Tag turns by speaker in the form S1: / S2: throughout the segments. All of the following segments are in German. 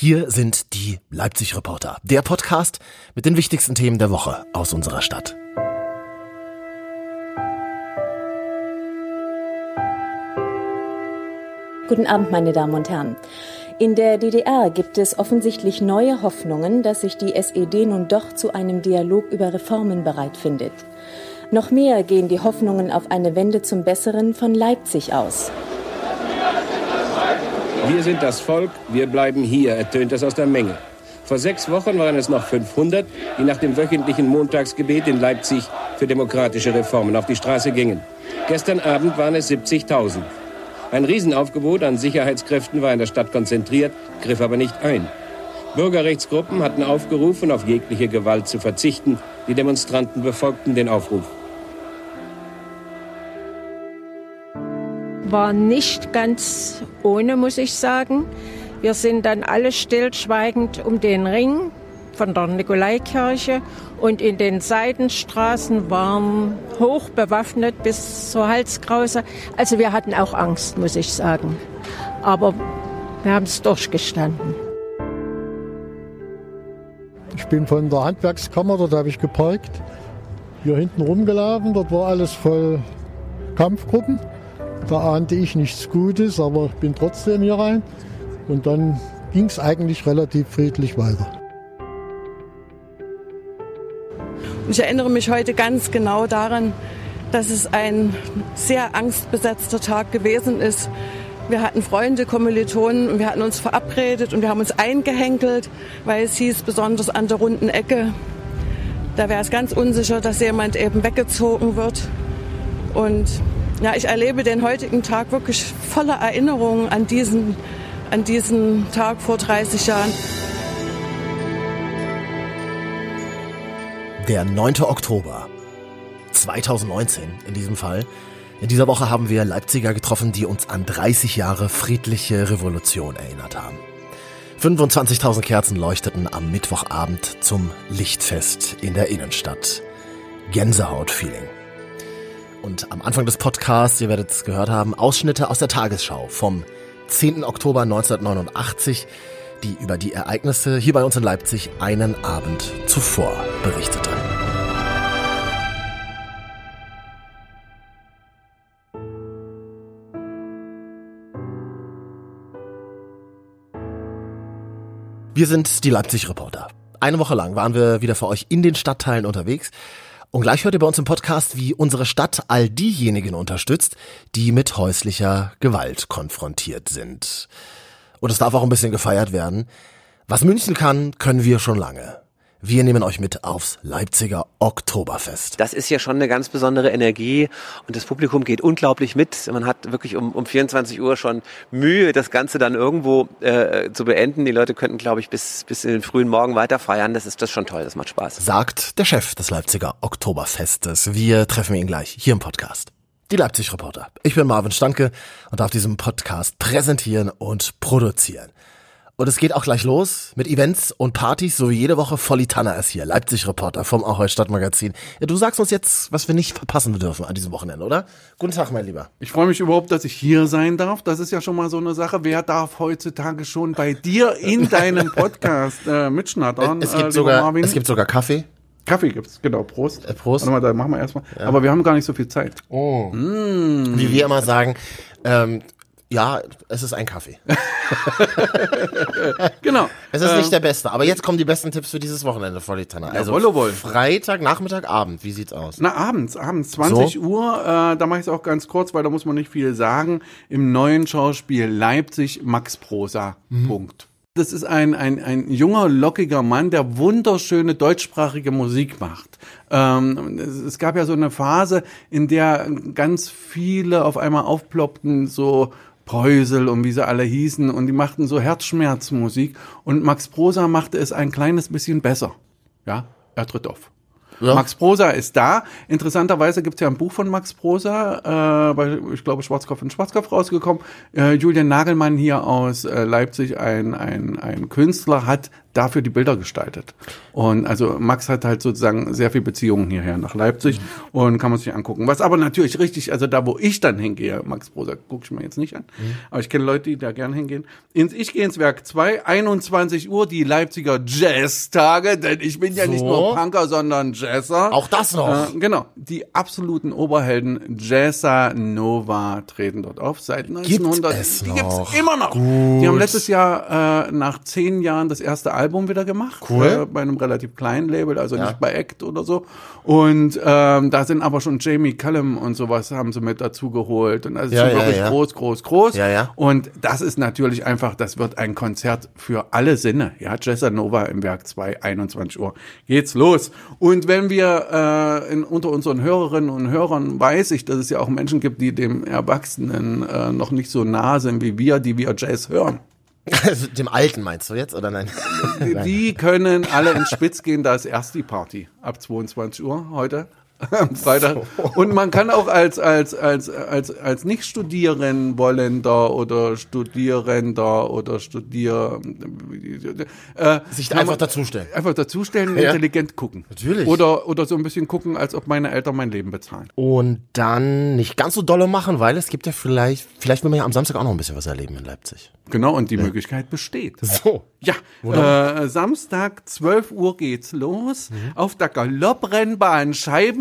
S1: Hier sind die Leipzig Reporter, der Podcast mit den wichtigsten Themen der Woche aus unserer Stadt.
S2: Guten Abend, meine Damen und Herren. In der DDR gibt es offensichtlich neue Hoffnungen, dass sich die SED nun doch zu einem Dialog über Reformen bereit findet. Noch mehr gehen die Hoffnungen auf eine Wende zum Besseren von Leipzig aus.
S3: Wir sind das Volk, wir bleiben hier, ertönt es aus der Menge. Vor sechs Wochen waren es noch 500, die nach dem wöchentlichen Montagsgebet in Leipzig für demokratische Reformen auf die Straße gingen. Gestern Abend waren es 70.000. Ein Riesenaufgebot an Sicherheitskräften war in der Stadt konzentriert, griff aber nicht ein. Bürgerrechtsgruppen hatten aufgerufen, auf jegliche Gewalt zu verzichten. Die Demonstranten befolgten den Aufruf.
S4: War nicht ganz ohne, muss ich sagen. Wir sind dann alle stillschweigend um den Ring von der Nikolaikirche und in den Seitenstraßen waren hoch bewaffnet bis zur Halskrause. Also wir hatten auch Angst, muss ich sagen. Aber wir haben es durchgestanden.
S5: Ich bin von der Handwerkskammer, dort habe ich geparkt, hier hinten rumgelaufen, dort war alles voll Kampfgruppen. Da ahnte ich nichts Gutes, aber ich bin trotzdem hier rein. Und dann ging es eigentlich relativ friedlich weiter.
S6: Ich erinnere mich heute ganz genau daran, dass es ein sehr angstbesetzter Tag gewesen ist. Wir hatten Freunde, Kommilitonen und wir hatten uns verabredet und wir haben uns eingehenkelt, weil es hieß, besonders an der runden Ecke, da wäre es ganz unsicher, dass jemand eben weggezogen wird. Und ja, ich erlebe den heutigen Tag wirklich voller Erinnerungen an diesen, an diesen Tag vor 30 Jahren.
S1: Der 9. Oktober 2019 in diesem Fall. In dieser Woche haben wir Leipziger getroffen, die uns an 30 Jahre friedliche Revolution erinnert haben. 25.000 Kerzen leuchteten am Mittwochabend zum Lichtfest in der Innenstadt. Gänsehaut-Feeling. Und am Anfang des Podcasts, ihr werdet es gehört haben, Ausschnitte aus der Tagesschau vom 10. Oktober 1989, die über die Ereignisse hier bei uns in Leipzig einen Abend zuvor berichtete. Wir sind die Leipzig-Reporter. Eine Woche lang waren wir wieder für euch in den Stadtteilen unterwegs und gleich hört ihr bei uns im Podcast, wie unsere Stadt all diejenigen unterstützt, die mit häuslicher Gewalt konfrontiert sind. Und es darf auch ein bisschen gefeiert werden. Was München kann, können wir schon lange. Wir nehmen euch mit aufs Leipziger Oktoberfest.
S7: Das ist ja schon eine ganz besondere Energie und das Publikum geht unglaublich mit. Man hat wirklich um, um 24 Uhr schon Mühe, das Ganze dann irgendwo äh, zu beenden. Die Leute könnten, glaube ich, bis, bis in den frühen Morgen weiter feiern. Das ist das ist schon toll, das macht Spaß.
S1: Sagt der Chef des Leipziger Oktoberfestes. Wir treffen ihn gleich hier im Podcast. Die Leipzig-Reporter. Ich bin Marvin Stanke und darf diesen Podcast präsentieren und produzieren. Und es geht auch gleich los mit Events und Partys, so wie jede Woche. Volli Tanner ist hier, Leipzig-Reporter vom Ahoi Stadtmagazin. Ja, du sagst uns jetzt, was wir nicht verpassen dürfen an diesem Wochenende, oder? Guten Tag, mein Lieber.
S8: Ich freue mich überhaupt, dass ich hier sein darf. Das ist ja schon mal so eine Sache. Wer darf heutzutage schon bei dir in deinem Podcast äh, mitschnattern?
S1: Es gibt, äh, sogar, es gibt sogar Kaffee.
S8: Kaffee gibt's, genau. Prost.
S1: Äh, Prost.
S8: Warte mal, da machen wir erstmal. Ja. Aber wir haben gar nicht so viel Zeit.
S1: Oh. Mm. Wie wir immer sagen, ähm, ja, es ist ein Kaffee.
S8: genau.
S1: Es ist ähm, nicht der beste, aber jetzt kommen die besten Tipps für dieses Wochenende, Frau Litanner. Also ja, wohl, Freitag, Nachmittag, Abend, wie sieht's aus?
S8: Na, abends, abends, 20 so? Uhr, äh, da mache ich es auch ganz kurz, weil da muss man nicht viel sagen. Im neuen Schauspiel Leipzig Max Prosa. Mhm. Punkt. Das ist ein, ein, ein junger, lockiger Mann, der wunderschöne deutschsprachige Musik macht. Ähm, es gab ja so eine Phase, in der ganz viele auf einmal aufploppten, so Preusel und wie sie alle hießen und die machten so Herzschmerzmusik und Max Prosa machte es ein kleines bisschen besser. Ja, er tritt auf. Ja. Max Prosa ist da. Interessanterweise gibt es ja ein Buch von Max Prosa, äh, bei, ich glaube, Schwarzkopf und Schwarzkopf rausgekommen. Äh, Julian Nagelmann hier aus äh, Leipzig, ein, ein, ein Künstler, hat dafür die Bilder gestaltet. Und also Max hat halt sozusagen sehr viel Beziehungen hierher nach Leipzig mhm. und kann man sich angucken. Was aber natürlich richtig, also da, wo ich dann hingehe, Max Prosa, gucke ich mir jetzt nicht an. Mhm. Aber ich kenne Leute, die da gern hingehen. Ins, ich gehe ins Werk 2, 21 Uhr, die Leipziger Jazz-Tage, denn ich bin ja so. nicht nur Punker, sondern Jazzer.
S1: Auch das noch.
S8: Äh, genau. Die absoluten Oberhelden Jazzer Nova treten dort auf seit 1900.
S1: Gibt es
S8: die
S1: noch?
S8: gibt's immer noch.
S1: Gut.
S8: Die haben letztes Jahr äh, nach zehn Jahren das erste Album wieder gemacht.
S1: Cool.
S8: Äh, bei einem relativ kleinen Label, also ja. nicht bei Act oder so. Und ähm, da sind aber schon Jamie Cullum und sowas haben sie mit dazu geholt. Und das ist
S1: Ja, ja,
S8: wirklich groß, groß, groß.
S1: Ja, ja.
S8: Und das ist natürlich einfach, das wird ein Konzert für alle Sinne. Ja, Jazza Nova im Werk 2, 21 Uhr. Geht's los. Und wenn wir äh, in, unter unseren Hörerinnen und Hörern weiß ich, dass es ja auch Menschen gibt, die dem Erwachsenen äh, noch nicht so nah sind wie wir, die wir Jazz hören.
S1: Also, dem Alten meinst du jetzt, oder nein?
S8: Die, die können alle ins Spitz gehen, da ist erst die Party ab 22 Uhr heute. Am Freitag. Und man kann auch als, als, als, als, als nicht studieren wollender oder Studierender oder Studier, äh,
S1: Sich einfach
S8: man
S1: dazustellen.
S8: Einfach dazustellen,
S1: Ja.
S8: intelligent gucken.
S1: Natürlich.
S8: Oder, oder so ein bisschen gucken, als ob meine Eltern mein Leben bezahlen.
S1: Und dann nicht ganz so dolle machen, weil es gibt ja vielleicht, vielleicht will man ja am Samstag auch noch ein bisschen was erleben in Leipzig.
S8: Genau, und die Möglichkeit besteht.
S1: So.
S8: Ja, äh, Samstag, 12 Uhr geht's los. Auf der Galopprennbahn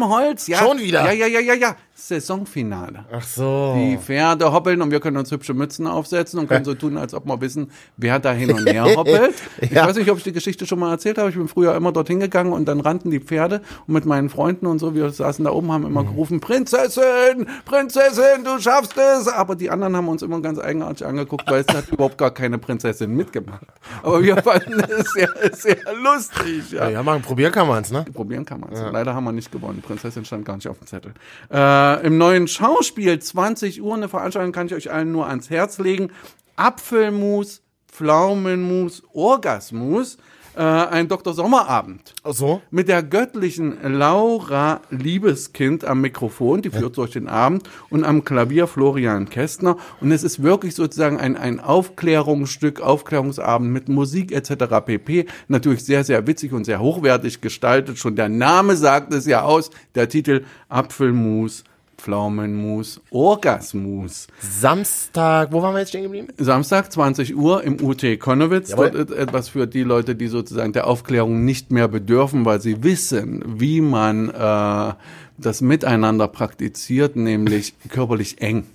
S8: Scheibenholz. Ja,
S1: Schon wieder?
S8: Ja, ja, ja, ja, ja. Saisonfinale.
S1: Ach so.
S8: Die Pferde hoppeln und wir können uns hübsche Mützen aufsetzen und können so tun, als ob wir wissen, wer da hin und her hoppelt. Ich
S1: Ja.
S8: weiß nicht, ob ich die Geschichte schon mal erzählt habe. Ich bin früher immer dorthin gegangen und dann rannten die Pferde und mit meinen Freunden und so, wir saßen da oben, haben immer
S1: Mhm.
S8: gerufen, Prinzessin, Prinzessin, du schaffst es. Aber die anderen haben uns immer ganz eigenartig angeguckt, weil es hat überhaupt gar keine Prinzessin mitgemacht. Aber wir fanden es sehr, sehr lustig. Ja.
S1: Ja, mal probieren kann man's, ne?
S8: Probieren kann man es. Leider haben wir nicht gewonnen. Prinzessin stand gar nicht auf dem Zettel. Äh, Im neuen Schauspiel 20 Uhr eine Veranstaltung kann ich euch allen nur ans Herz legen. Apfelmus, Pflaumenmus, Orgasmus. Äh, ein Dr. Sommerabend.
S1: Ach so.
S8: Mit der göttlichen Laura Liebeskind am Mikrofon, die führt durch den Abend, und am Klavier Florian Kästner. Und es ist wirklich sozusagen ein, ein Aufklärungsstück, Aufklärungsabend mit Musik etc. pp. Natürlich sehr, sehr witzig und sehr hochwertig gestaltet. Schon der Name sagt es ja aus. Der Titel Apfelmus, Pflaumenmus, Orgasmus.
S1: Samstag, wo waren wir jetzt stehen geblieben?
S8: Samstag, 20 Uhr im UT Konnewitz.
S1: Jawohl.
S8: Dort ist etwas für die Leute, die sozusagen der Aufklärung nicht mehr bedürfen, weil sie wissen, wie man äh, das Miteinander praktiziert, nämlich körperlich eng.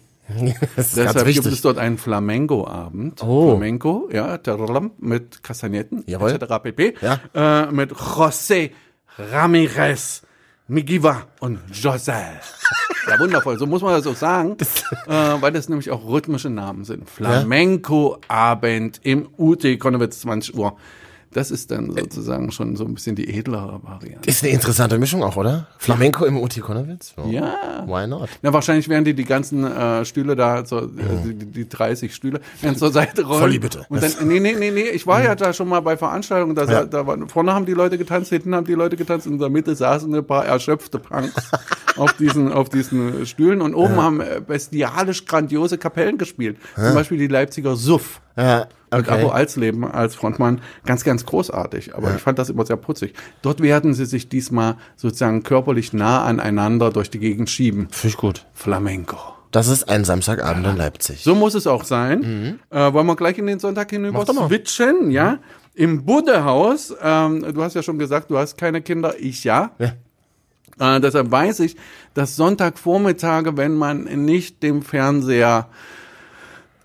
S1: Das ist
S8: Deshalb gibt es dort einen Flamenco-Abend.
S1: Oh.
S8: Flamenco, ja, mit Kastagnetten,
S1: Jawohl.
S8: etc. pp.
S1: Ja.
S8: Äh, mit José Ramirez, Migiva und Josel. Ja, wundervoll. So muss man das auch sagen, äh, weil das nämlich auch rhythmische Namen sind. Flamenco-Abend im UT Konnewitz 20 Uhr. Das ist dann sozusagen schon so ein bisschen die edlere Variante.
S1: Ist eine interessante Mischung auch, oder? Flamenco im Uti Konowitz? Oh.
S8: Ja.
S1: Why not?
S8: Na, wahrscheinlich werden die die ganzen äh, Stühle da, so, äh, die, die 30 Stühle, werden zur Seite rollen.
S1: Volli bitte.
S8: Und dann, nee, nee, nee, nee, ich war ja da schon mal bei Veranstaltungen, da,
S1: Ja.
S8: da war, vorne haben die Leute getanzt, hinten haben die Leute getanzt, in der Mitte saßen ein paar erschöpfte Punks auf diesen, auf diesen Stühlen und oben haben äh, bestialisch grandiose Kapellen gespielt. Zum Beispiel die Leipziger Suff.
S1: Ja, Okay.
S8: Alsleben als Frontmann ganz, ganz großartig. Aber ich fand das immer sehr putzig. Dort werden sie sich diesmal sozusagen körperlich nah aneinander durch die Gegend schieben.
S1: Finde ich gut.
S8: Flamenco.
S1: Das ist ein Samstagabend in Leipzig.
S8: So muss es auch sein. Äh, wollen wir gleich in den Sonntag hinüber switchen, ja? Im Buddehaus, ähm, du hast ja schon gesagt, du hast keine Kinder, ich ja.
S1: Ja.
S8: Äh, deshalb weiß ich, dass Sonntagvormittage, wenn man nicht dem Fernseher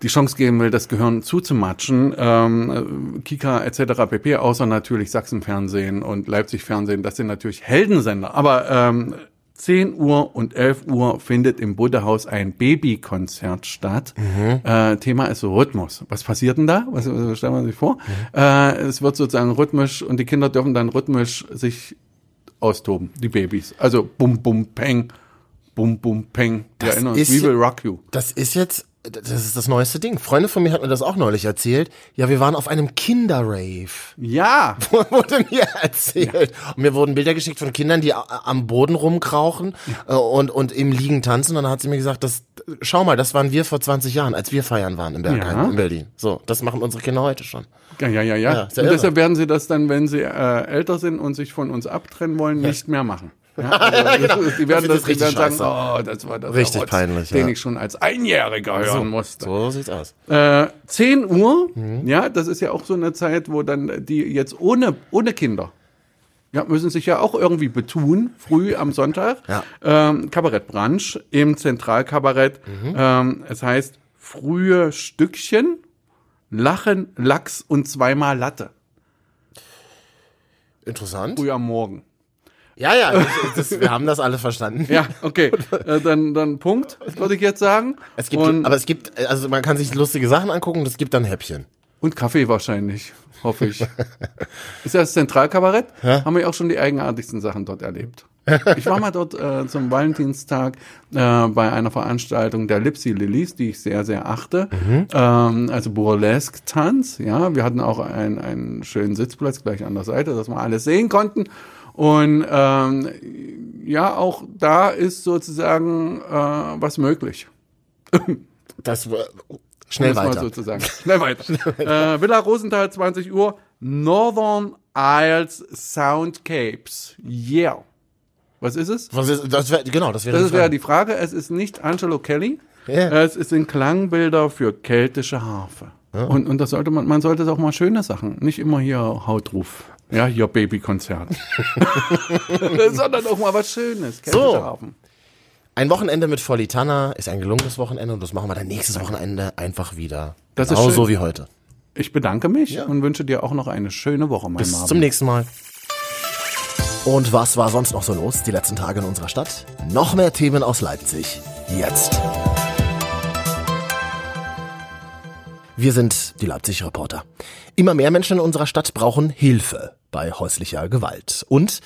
S8: die Chance geben will, das Gehirn zuzumatschen, ähm, äh, Kika etc. pp., außer natürlich Sachsenfernsehen und Leipzig Fernsehen, das sind natürlich Heldensender. Aber ähm, 10 Uhr und 11 Uhr findet im Buddehaus ein Babykonzert statt. Äh, Thema ist Rhythmus. Was passiert denn da? Was äh, stellen wir sich vor? Äh, es wird sozusagen rhythmisch und die Kinder dürfen dann rhythmisch sich austoben, die Babys. Also bum bum peng, bum bum peng. Wir
S1: Das
S8: erinnern uns, We Will Rock You.
S1: Das ist jetzt, das ist das neueste Ding. Freunde von mir hat mir das auch neulich erzählt. Ja, wir waren auf einem Kinderrave.
S8: Ja,
S1: wurde mir erzählt. Und mir wurden Bilder geschickt von Kindern, die am Boden rumkrauchen äh, und, und im Liegen tanzen. Und dann hat sie mir gesagt, das, schau mal, das waren wir vor 20 Jahren, als wir feiern waren in Bergheim,
S8: Ja.
S1: in Berlin. So, das machen unsere Kinder heute schon.
S8: Ja, ja, ja, ja.
S1: Ja, ja
S8: und deshalb werden sie das dann, wenn sie äh, älter sind und sich von uns abtrennen wollen, nicht mehr machen. Ja, also ist, die werden,
S1: genau. Das
S8: das,
S1: richtig
S8: sagen, oh, das war das
S1: Richtig
S8: Rotz,
S1: peinlich,
S8: den
S1: ja.
S8: ich schon als Einjähriger hören musste.
S1: So sieht's aus.
S8: Äh, 10 Uhr,
S1: Mhm.
S8: ja, das ist ja auch so eine Zeit, wo dann die jetzt ohne, ohne Kinder, ja, müssen sich ja auch irgendwie betun, früh am Sonntag.
S1: Ja.
S8: Ähm, Kabarettbrunch im Zentralkabarett.
S1: Mhm.
S8: Ähm, es heißt frühe Stückchen, Lachen, Lachs und zweimal Latte.
S1: Interessant.
S8: Früh am Morgen.
S1: Ja, ja, das, das, wir haben das alle verstanden.
S8: Ja, okay. äh, dann, dann Punkt, würde ich jetzt sagen.
S1: Es gibt,
S8: und,
S1: aber es gibt, also man kann sich lustige Sachen angucken, und es gibt dann Häppchen.
S8: und Kaffee wahrscheinlich, hoffe ich. ist ja das Zentralkabarett? Haben wir auch schon die eigenartigsten Sachen dort erlebt. Ich war mal dort äh, zum Valentinstag äh, bei einer Veranstaltung der Lipsy Lilies, die ich sehr, sehr achte. Ähm, also Burlesque-Tanz. Ja, wir hatten auch einen, einen schönen Sitzplatz gleich an der Seite, dass wir alles sehen konnten. Und ähm, ja, auch da ist sozusagen äh, was möglich.
S1: Das war schnell
S8: Um es mal
S1: weiter.
S8: Sozusagen. Schnell weiter. äh, Villa Rosenthal, 20 Uhr. Northern Isles Soundcapes. Yeah. Was ist es?
S1: Was ist, das wär, genau, das wäre
S8: Das
S1: die
S8: wäre
S1: Frage.
S8: die Frage. Es ist nicht Angelo Kelly.
S1: Ja.
S8: Es in Klangbilder für keltische Harfe. Und, und das sollte man, man sollte es auch mal schöne Sachen, nicht immer hier Hautruf. Ja, hier Babykonzert. Sondern auch mal was Schönes.
S1: So. Ein Wochenende mit Folitana ist ein gelungenes Wochenende und das machen wir dann nächstes Wochenende einfach wieder.
S8: Das ist
S1: genau
S8: schön.
S1: so wie heute.
S8: Ich bedanke mich
S1: Ja.
S8: und wünsche dir auch noch eine schöne Woche, mein
S1: Bis
S8: Marvin.
S1: zum nächsten Mal. Und was war sonst noch so los die letzten Tage in unserer Stadt? Noch mehr Themen aus Leipzig. Jetzt. Wir sind die Leipzig Reporter. Immer mehr Menschen in unserer Stadt brauchen Hilfe bei häuslicher Gewalt. Und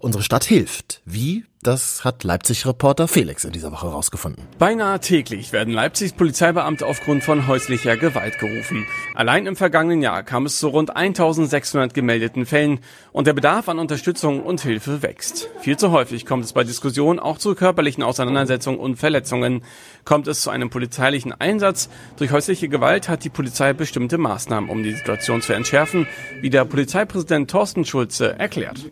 S1: unsere Stadt hilft. Wie? Das hat Leipzig Reporter Felix in dieser Woche rausgefunden.
S9: Beinahe täglich werden Leipzigs Polizeibeamte aufgrund von häuslicher Gewalt gerufen. Allein im vergangenen Jahr kam es zu rund 1600 gemeldeten Fällen und der Bedarf an Unterstützung und Hilfe wächst. Viel zu häufig kommt es bei Diskussionen auch zu körperlichen Auseinandersetzungen und Verletzungen. Kommt es zu einem polizeilichen Einsatz durch häusliche Gewalt, hat die Polizei bestimmte Maßnahmen, um die Situation zu entschärfen, wie der Polizeipräsident Thorsten Schulze erklärt.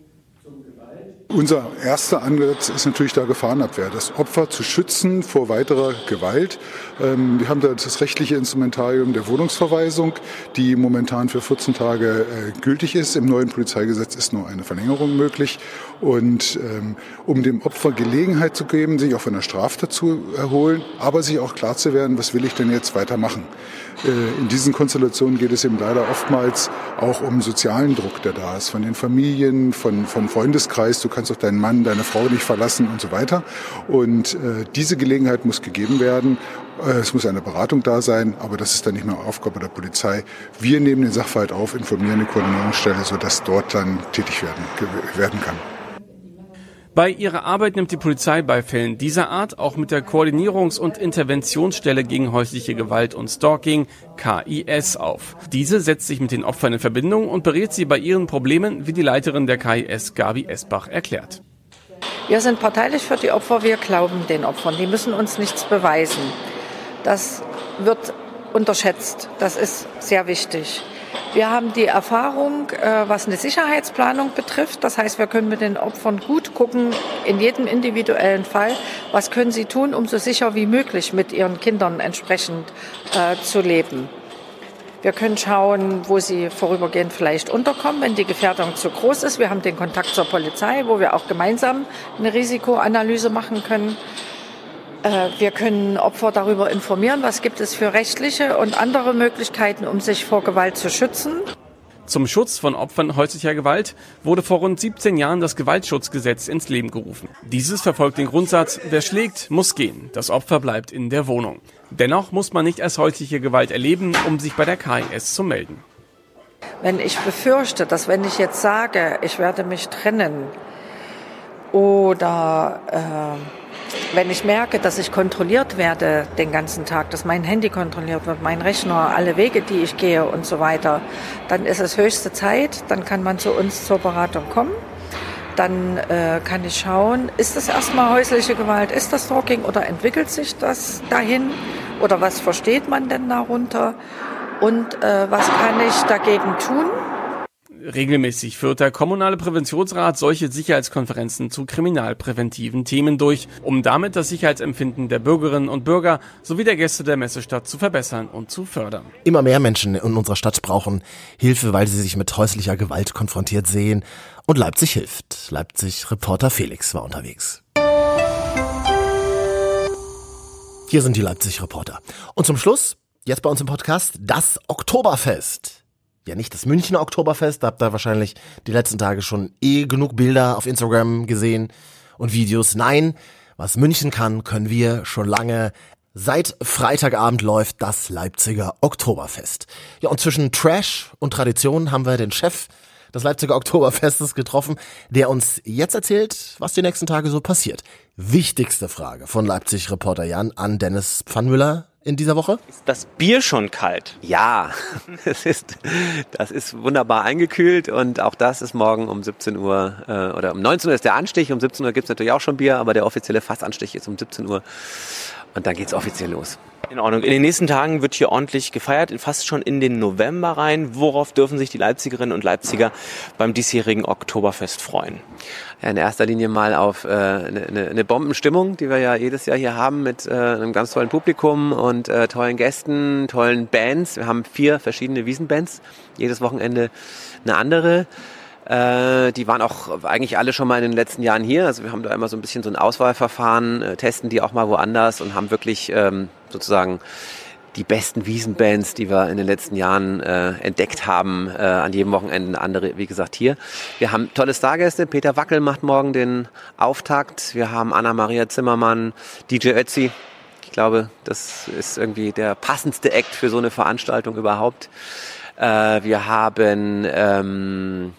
S10: Unser erster Ansatz ist natürlich da Gefahrenabwehr, das Opfer zu schützen vor weiterer Gewalt. Ähm, wir haben da das rechtliche Instrumentarium der Wohnungsverweisung, die momentan für 14 Tage äh, gültig ist. Im neuen Polizeigesetz ist nur eine Verlängerung möglich. Und ähm, um dem Opfer Gelegenheit zu geben, sich auch von der Straftat zu erholen, aber sich auch klar zu werden, was will ich denn jetzt weitermachen. Äh, in diesen Konstellationen geht es eben leider oftmals auch um sozialen Druck, der da ist, von den Familien, von, von Freundeskreis. Du kannst auch deinen Mann, deine Frau nicht verlassen und so weiter. Und äh, diese Gelegenheit muss gegeben werden. Äh, Es muss eine Beratung da sein, aber das ist dann nicht mehr Aufgabe der Polizei. Wir nehmen den Sachverhalt auf, informieren die Koordinierungsstelle, sodass dort dann tätig werden, werden kann.
S9: Bei ihrer Arbeit nimmt die Polizei bei Fällen dieser Art auch mit der Koordinierungs- und Interventionsstelle gegen häusliche Gewalt und Stalking KIS auf. Diese setzt sich mit den Opfern in Verbindung und berät sie bei ihren Problemen, wie die Leiterin der KIS Gabi Esbach erklärt.
S11: Wir sind parteilich für die Opfer, wir glauben den Opfern. Die müssen uns nichts beweisen. Das wird unterschätzt. Das ist sehr wichtig. Wir haben die Erfahrung, äh, was eine Sicherheitsplanung betrifft. Das heißt, wir können mit den Opfern gut gucken, in jedem individuellen Fall, was können sie tun, um so sicher wie möglich mit ihren Kindern entsprechend äh, zu leben. Wir können schauen, wo sie vorübergehend vielleicht unterkommen, wenn die Gefährdung zu groß ist. Wir haben den Kontakt zur Polizei, wo wir auch gemeinsam eine Risikoanalyse machen können. Äh, Wir können Opfer darüber informieren, was gibt es für rechtliche und andere Möglichkeiten, um sich vor Gewalt zu schützen.
S9: Zum Schutz von Opfern häuslicher Gewalt wurde vor rund 17 Jahren das Gewaltschutzgesetz ins Leben gerufen. Dieses verfolgt den Grundsatz, wer schlägt, muss gehen. Das Opfer bleibt in der Wohnung. Dennoch muss man nicht erst häusliche Gewalt erleben, um sich bei der KIS zu melden.
S11: Wenn ich befürchte, dass wenn ich jetzt sage, ich werde mich trennen oder äh, wenn ich merke, dass ich kontrolliert werde den ganzen Tag, dass mein Handy kontrolliert wird, mein Rechner, alle Wege, die ich gehe und so weiter, dann ist es höchste Zeit, dann kann man zu uns zur Beratung kommen. dann äh, kann ich schauen, ist das erstmal häusliche Gewalt, ist das Stalking oder entwickelt sich das dahin oder was versteht man denn darunter und äh, was kann ich dagegen tun?
S9: Regelmäßig führt der Kommunale Präventionsrat solche Sicherheitskonferenzen zu kriminalpräventiven Themen durch, um damit das Sicherheitsempfinden der Bürgerinnen und Bürger sowie der Gäste der Messestadt zu verbessern und zu fördern.
S1: Immer mehr Menschen in unserer Stadt brauchen Hilfe, weil sie sich mit häuslicher Gewalt konfrontiert sehen. Und Leipzig hilft. Leipzig-Reporter Felix war unterwegs. Hier sind die Leipzig-Reporter. Und zum Schluss, jetzt bei uns im Podcast, das Oktoberfest ja nicht das Münchner Oktoberfest, da habt ihr wahrscheinlich die letzten Tage schon eh genug Bilder auf Instagram gesehen und Videos. Nein, was München kann, können wir schon lange. Seit Freitagabend läuft das Leipziger Oktoberfest. Ja, und zwischen Trash und Tradition haben wir den Chef des Leipziger Oktoberfestes getroffen, der uns jetzt erzählt, was die nächsten Tage so passiert. Wichtigste Frage von Leipzig-Reporter Jan an Dennis Pfannmüller in dieser Woche?
S7: Ist das Bier schon kalt? Ja, es ist, das ist wunderbar eingekühlt und auch das ist morgen um 17 Uhr äh, oder um 19 Uhr ist der Anstich, um 17 Uhr gibt es natürlich auch schon Bier, aber der offizielle Fassanstich ist um 17 Uhr und dann geht's offiziell los.
S12: In Ordnung. In den nächsten Tagen wird hier ordentlich gefeiert, fast schon in den November rein. Worauf dürfen sich die Leipzigerinnen und Leipziger beim diesjährigen Oktoberfest freuen?
S7: Ja, in erster Linie mal auf eine äh, ne, ne Bombenstimmung, die wir ja jedes Jahr hier haben mit äh, einem ganz tollen Publikum und äh, tollen Gästen, tollen Bands. Wir haben vier verschiedene Wiesenbands, jedes Wochenende eine andere. Äh, die waren auch eigentlich alle schon mal in den letzten Jahren hier. Also wir haben da immer so ein bisschen so ein Auswahlverfahren, äh, testen die auch mal woanders und haben wirklich ähm, sozusagen die besten Wiesenbands, die wir in den letzten Jahren äh, entdeckt haben, äh, an jedem Wochenende andere, wie gesagt, hier. Wir haben tolle Stargäste. Peter Wackel macht morgen den Auftakt. Wir haben Anna-Maria Zimmermann, DJ Ötzi. Ich glaube, das ist irgendwie der passendste Act für so eine Veranstaltung überhaupt. Äh, wir haben ähm,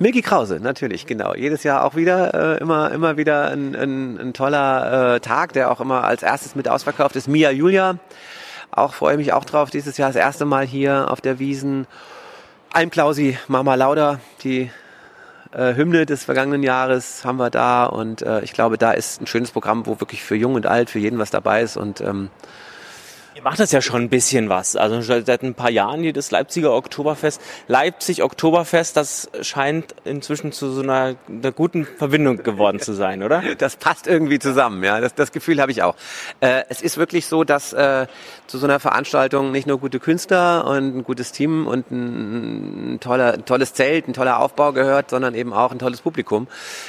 S7: Milky Krause, natürlich, genau. Jedes Jahr auch wieder, äh, immer, immer wieder ein, ein, ein toller äh, Tag, der auch immer als erstes mit ausverkauft ist. Mia Julia, auch freue mich auch drauf, dieses Jahr das erste Mal hier auf der Wiesen. Almklausi, Mama Lauda, die äh, Hymne des vergangenen Jahres haben wir da und äh, ich glaube, da ist ein schönes Programm, wo wirklich für jung und alt, für jeden was dabei ist und ähm,
S12: Ihr macht das ja schon ein bisschen was. Also seit ein paar Jahren hier das Leipziger Oktoberfest. Leipzig Oktoberfest, das scheint inzwischen zu so einer, einer guten Verbindung geworden zu sein, oder?
S7: Das passt irgendwie zusammen, ja. Das, das Gefühl habe ich auch. Äh, es ist wirklich so, dass äh, zu so einer Veranstaltung nicht nur gute Künstler und ein gutes Team und ein, ein toller, ein tolles Zelt, ein toller Aufbau gehört, sondern eben auch ein tolles Publikum.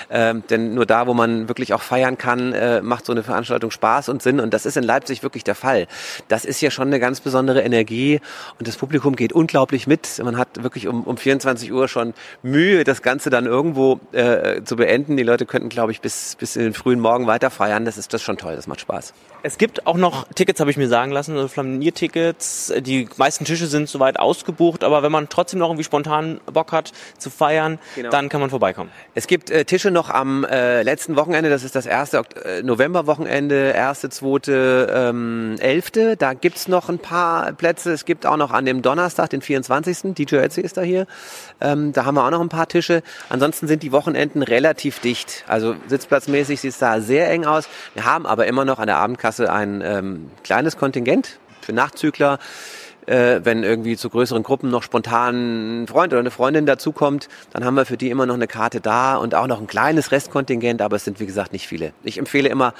S7: Ähm, denn nur da, wo man wirklich auch feiern kann, äh, macht so eine Veranstaltung Spaß und Sinn. Und das ist in Leipzig wirklich der Fall. Das das ist ja schon eine ganz besondere Energie und das Publikum geht unglaublich mit. Man hat wirklich um, um 24 Uhr schon Mühe, das Ganze dann irgendwo äh, zu beenden. Die Leute könnten, glaube ich, bis, bis in den frühen Morgen weiter feiern. Das ist das schon toll, das macht Spaß.
S12: Es gibt auch noch Tickets, habe ich mir sagen lassen, also Flaniertickets. Die meisten Tische sind soweit ausgebucht, aber wenn man trotzdem noch irgendwie spontan Bock hat zu feiern, genau. dann kann man vorbeikommen.
S7: Es gibt äh, Tische noch am äh, letzten Wochenende, das ist das erste äh, Novemberwochenende, erste, zweite, ähm, elfte. Da gibt's noch ein paar Plätze. Es gibt auch noch an dem Donnerstag, den 24. DJ Ötzi ist da hier. Ähm, da haben wir auch noch ein paar Tische. Ansonsten sind die Wochenenden relativ dicht. Also sitzplatzmäßig sieht es da sehr eng aus. Wir haben aber immer noch an der Abendkasse ein ähm, kleines Kontingent für Nachtzügler äh, wenn irgendwie zu größeren Gruppen noch spontan ein Freund oder eine Freundin dazukommt, dann haben wir für die immer noch eine Karte da und auch noch ein kleines Restkontingent, aber es sind wie gesagt nicht viele. Ich empfehle immer,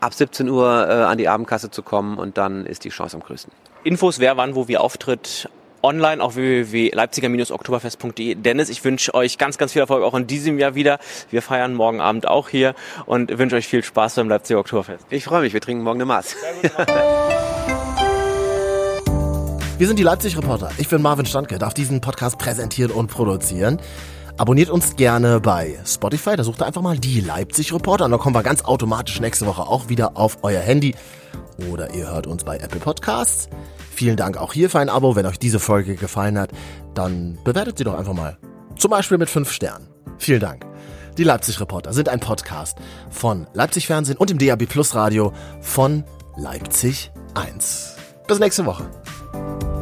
S7: ab 17 Uhr äh, an die Abendkasse zu kommen und dann ist die Chance am größten.
S12: Infos, wer wann, wo wie auftritt, online auf www.leipziger-oktoberfest.de. Dennis, ich wünsche euch ganz, ganz viel Erfolg auch in diesem Jahr wieder. Wir feiern morgen Abend auch hier und wünsche euch viel Spaß beim Leipziger Oktoberfest.
S7: Ich freue mich, wir trinken morgen eine Maß.
S1: Wir sind die Leipzig-Reporter. Ich bin Marvin Standke, darf diesen Podcast präsentieren und produzieren. Abonniert uns gerne bei Spotify, da sucht ihr einfach mal die Leipzig-Reporter und dann kommen wir ganz automatisch nächste Woche auch wieder auf euer Handy. Oder ihr hört uns bei Apple Podcasts. Vielen Dank auch hier für ein Abo. Wenn euch diese Folge gefallen hat, dann bewertet sie doch einfach mal. Zum Beispiel mit 5 Sternen. Vielen Dank. Die Leipzig-Reporter sind ein Podcast von Leipzig Fernsehen und dem DAB Plus Radio von Leipzig 1. Bis nächste Woche. Bye.